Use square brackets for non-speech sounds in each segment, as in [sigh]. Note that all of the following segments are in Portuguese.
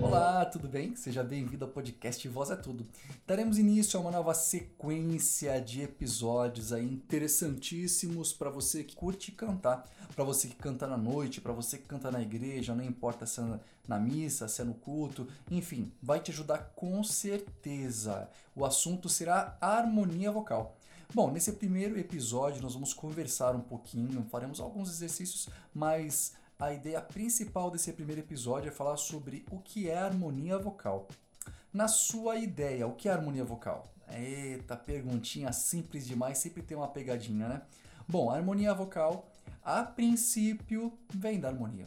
Olá, tudo bem? Seja bem-vindo ao podcast Voz é Tudo. Daremos início a uma nova sequência de episódios aí interessantíssimos para você que curte cantar, para você que canta na noite, para você que canta na igreja, não importa se é na missa, se é no culto, enfim, vai te ajudar com certeza. O assunto será harmonia vocal. Bom, nesse primeiro episódio nós vamos conversar um pouquinho, faremos alguns exercícios, mas a ideia principal desse primeiro episódio é falar sobre o que é harmonia vocal. Na sua ideia, o que é harmonia vocal? Eita, perguntinha simples demais, sempre tem uma pegadinha, né? Bom, harmonia vocal, a princípio, vem da harmonia.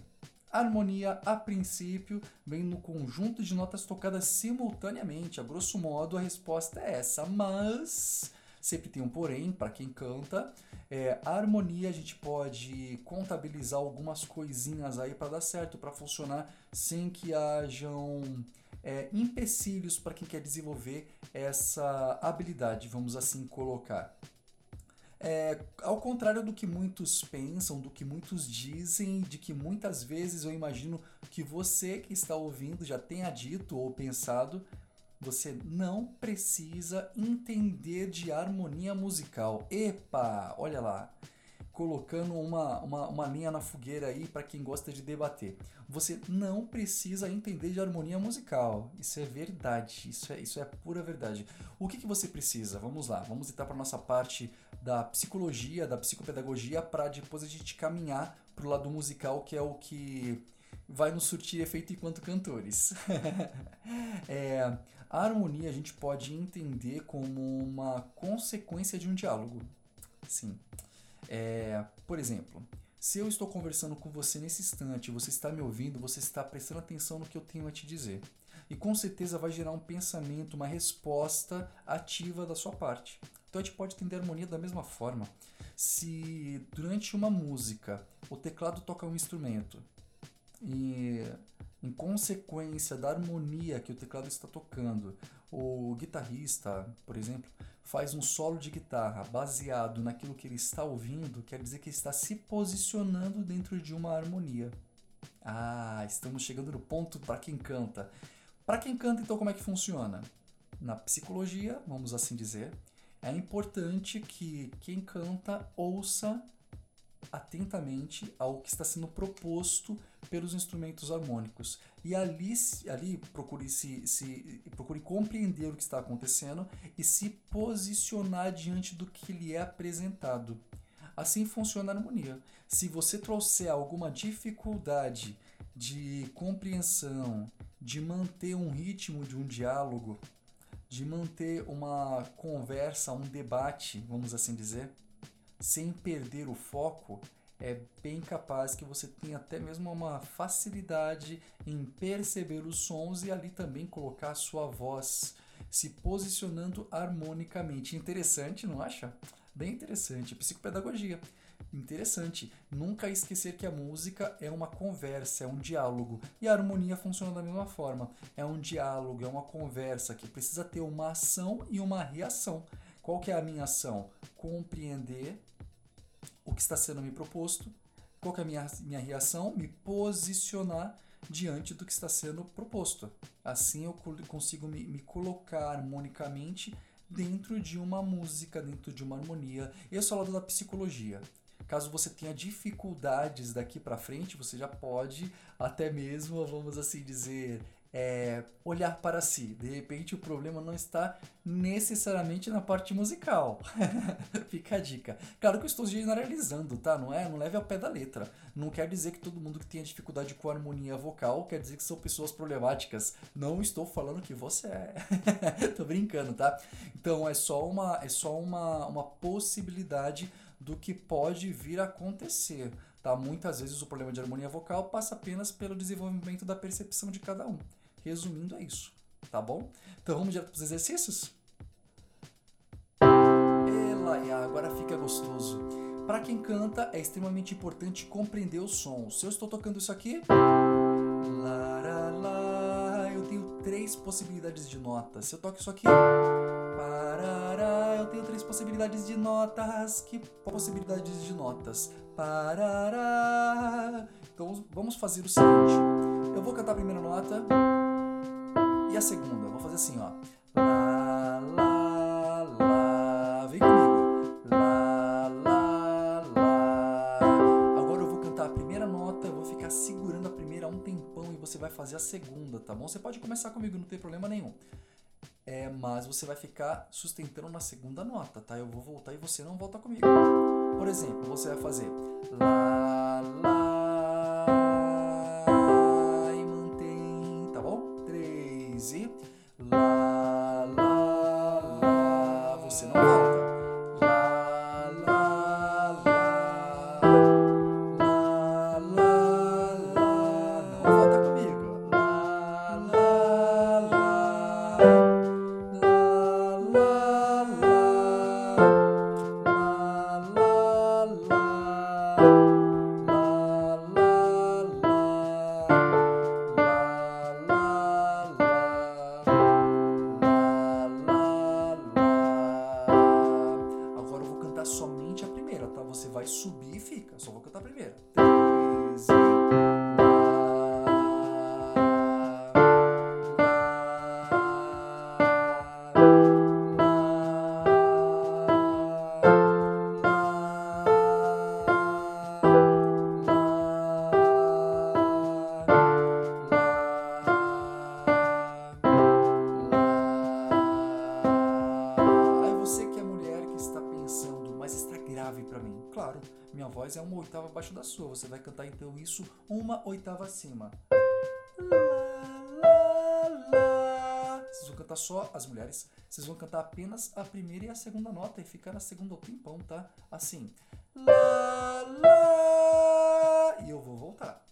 Harmonia, a princípio, vem no conjunto de notas tocadas simultaneamente. A grosso modo, a resposta é essa, mas sempre tem um porém para quem canta. É, a harmonia a gente pode contabilizar algumas coisinhas aí para dar certo, para funcionar sem que hajam é, empecilhos para quem quer desenvolver essa habilidade, vamos assim colocar. É, ao contrário do que muitos pensam, do que muitos dizem, de que muitas vezes eu imagino que você que está ouvindo já tenha dito ou pensado, você não precisa entender de harmonia musical. Epa, olha lá. Colocando uma, uma, uma linha na fogueira aí para quem gosta de debater. Você não precisa entender de harmonia musical. Isso é verdade. Isso é, isso é pura verdade. O que, que você precisa? Vamos lá. Vamos entrar para nossa parte da psicologia, da psicopedagogia, para depois a gente caminhar para o lado musical, que é o que vai nos surtir efeito enquanto cantores. [laughs] é, a harmonia a gente pode entender como uma consequência de um diálogo. Sim. É, por exemplo, se eu estou conversando com você nesse instante, você está me ouvindo, você está prestando atenção no que eu tenho a te dizer. E com certeza vai gerar um pensamento, uma resposta ativa da sua parte. Então a gente pode entender a harmonia da mesma forma. Se durante uma música o teclado toca um instrumento e em consequência da harmonia que o teclado está tocando, o guitarrista, por exemplo, faz um solo de guitarra baseado naquilo que ele está ouvindo, quer dizer que ele está se posicionando dentro de uma harmonia. Ah, estamos chegando no ponto para quem canta. Para quem canta, então, como é que funciona? Na psicologia, vamos assim dizer, é importante que quem canta ouça atentamente ao que está sendo proposto pelos instrumentos harmônicos. E ali, ali procure, se, se, procure compreender o que está acontecendo e se posicionar diante do que lhe é apresentado. Assim funciona a harmonia. Se você trouxer alguma dificuldade de compreensão, de manter um ritmo de um diálogo, de manter uma conversa, um debate, vamos assim dizer, sem perder o foco, é bem capaz que você tenha até mesmo uma facilidade em perceber os sons e ali também colocar a sua voz se posicionando harmonicamente. Interessante, não acha? Bem interessante. Psicopedagogia. Interessante. Nunca esquecer que a música é uma conversa, é um diálogo. E a harmonia funciona da mesma forma. É um diálogo, é uma conversa que precisa ter uma ação e uma reação. Qual que é a minha ação? Compreender o que está sendo me proposto, qual é a minha, minha reação, me posicionar diante do que está sendo proposto. Assim eu consigo me, me colocar harmonicamente dentro de uma música, dentro de uma harmonia. Esse é o lado da psicologia. Caso você tenha dificuldades daqui para frente, você já pode até mesmo, vamos assim dizer, é, olhar para si. De repente o problema não está necessariamente na parte musical. [laughs] Fica a dica. Claro que eu estou generalizando, tá? Não é? Não leve ao pé da letra. Não quer dizer que todo mundo que tenha dificuldade com harmonia vocal quer dizer que são pessoas problemáticas. Não estou falando que você é. [laughs] Tô brincando, tá? Então é só uma é só uma, uma possibilidade do que pode vir a acontecer. Tá? Muitas vezes o problema de harmonia vocal passa apenas pelo desenvolvimento da percepção de cada um. Resumindo, é isso, tá bom? Então vamos direto para os exercícios? Ela, agora fica gostoso. Para quem canta, é extremamente importante compreender o som. Se eu estou tocando isso aqui, lá, lá, eu tenho três possibilidades de notas. Se eu toco isso aqui, para Parará, eu tenho três possibilidades de notas. Que possibilidades de notas? Parará. Então vamos fazer o seguinte. Eu vou cantar a primeira nota e a segunda. Vou fazer assim, ó. Lá, lá, lá. Vem comigo. Lá, lá, lá. Agora eu vou cantar a primeira nota, vou ficar segurando a primeira um tempão e você vai fazer a segunda, tá bom? Você pode começar comigo, não tem problema nenhum. É, mas você vai ficar sustentando na segunda nota, tá? Eu vou voltar e você não volta comigo. Por exemplo, você vai fazer lá, lá Três Claro, minha voz é uma oitava abaixo da sua. Você vai cantar então isso uma oitava acima. Vocês vão cantar só as mulheres. Vocês vão cantar apenas a primeira e a segunda nota e ficar na segunda ao tempão, tá? Assim. Lá, lá. E eu vou voltar.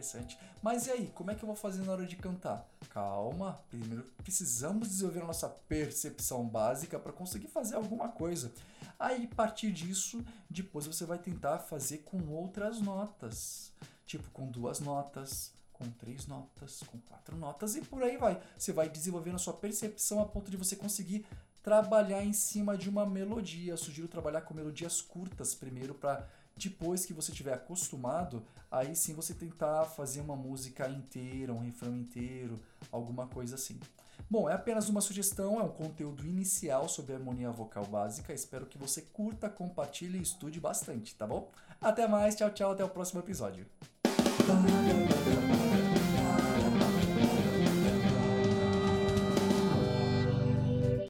Interessante. Mas e aí, como é que eu vou fazer na hora de cantar? Calma. Primeiro precisamos desenvolver a nossa percepção básica para conseguir fazer alguma coisa. Aí, a partir disso, depois você vai tentar fazer com outras notas. Tipo, com duas notas, com três notas, com quatro notas e por aí vai. Você vai desenvolvendo a sua percepção a ponto de você conseguir trabalhar em cima de uma melodia. Eu sugiro trabalhar com melodias curtas primeiro para depois que você estiver acostumado, aí sim você tentar fazer uma música inteira, um refrão inteiro, alguma coisa assim. Bom, é apenas uma sugestão, é um conteúdo inicial sobre harmonia vocal básica. Espero que você curta, compartilhe e estude bastante, tá bom? Até mais, tchau, tchau, até o próximo episódio.